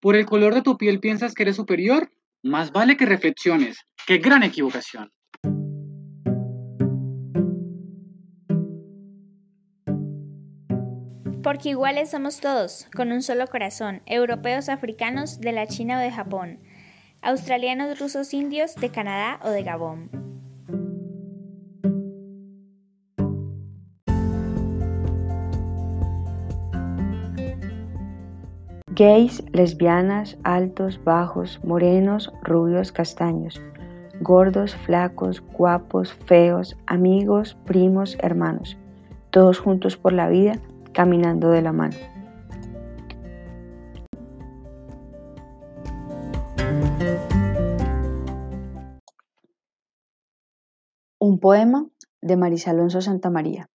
¿Por el color de tu piel piensas que eres superior? Más vale que reflexiones. ¡Qué gran equivocación! Porque iguales somos todos, con un solo corazón, europeos, africanos, de la China o de Japón, australianos, rusos, indios, de Canadá o de Gabón. Gays, lesbianas, altos, bajos, morenos, rubios, castaños, gordos, flacos, guapos, feos, amigos, primos, hermanos, todos juntos por la vida, caminando de la mano. Un poema de Marisa Alonso Santamaría.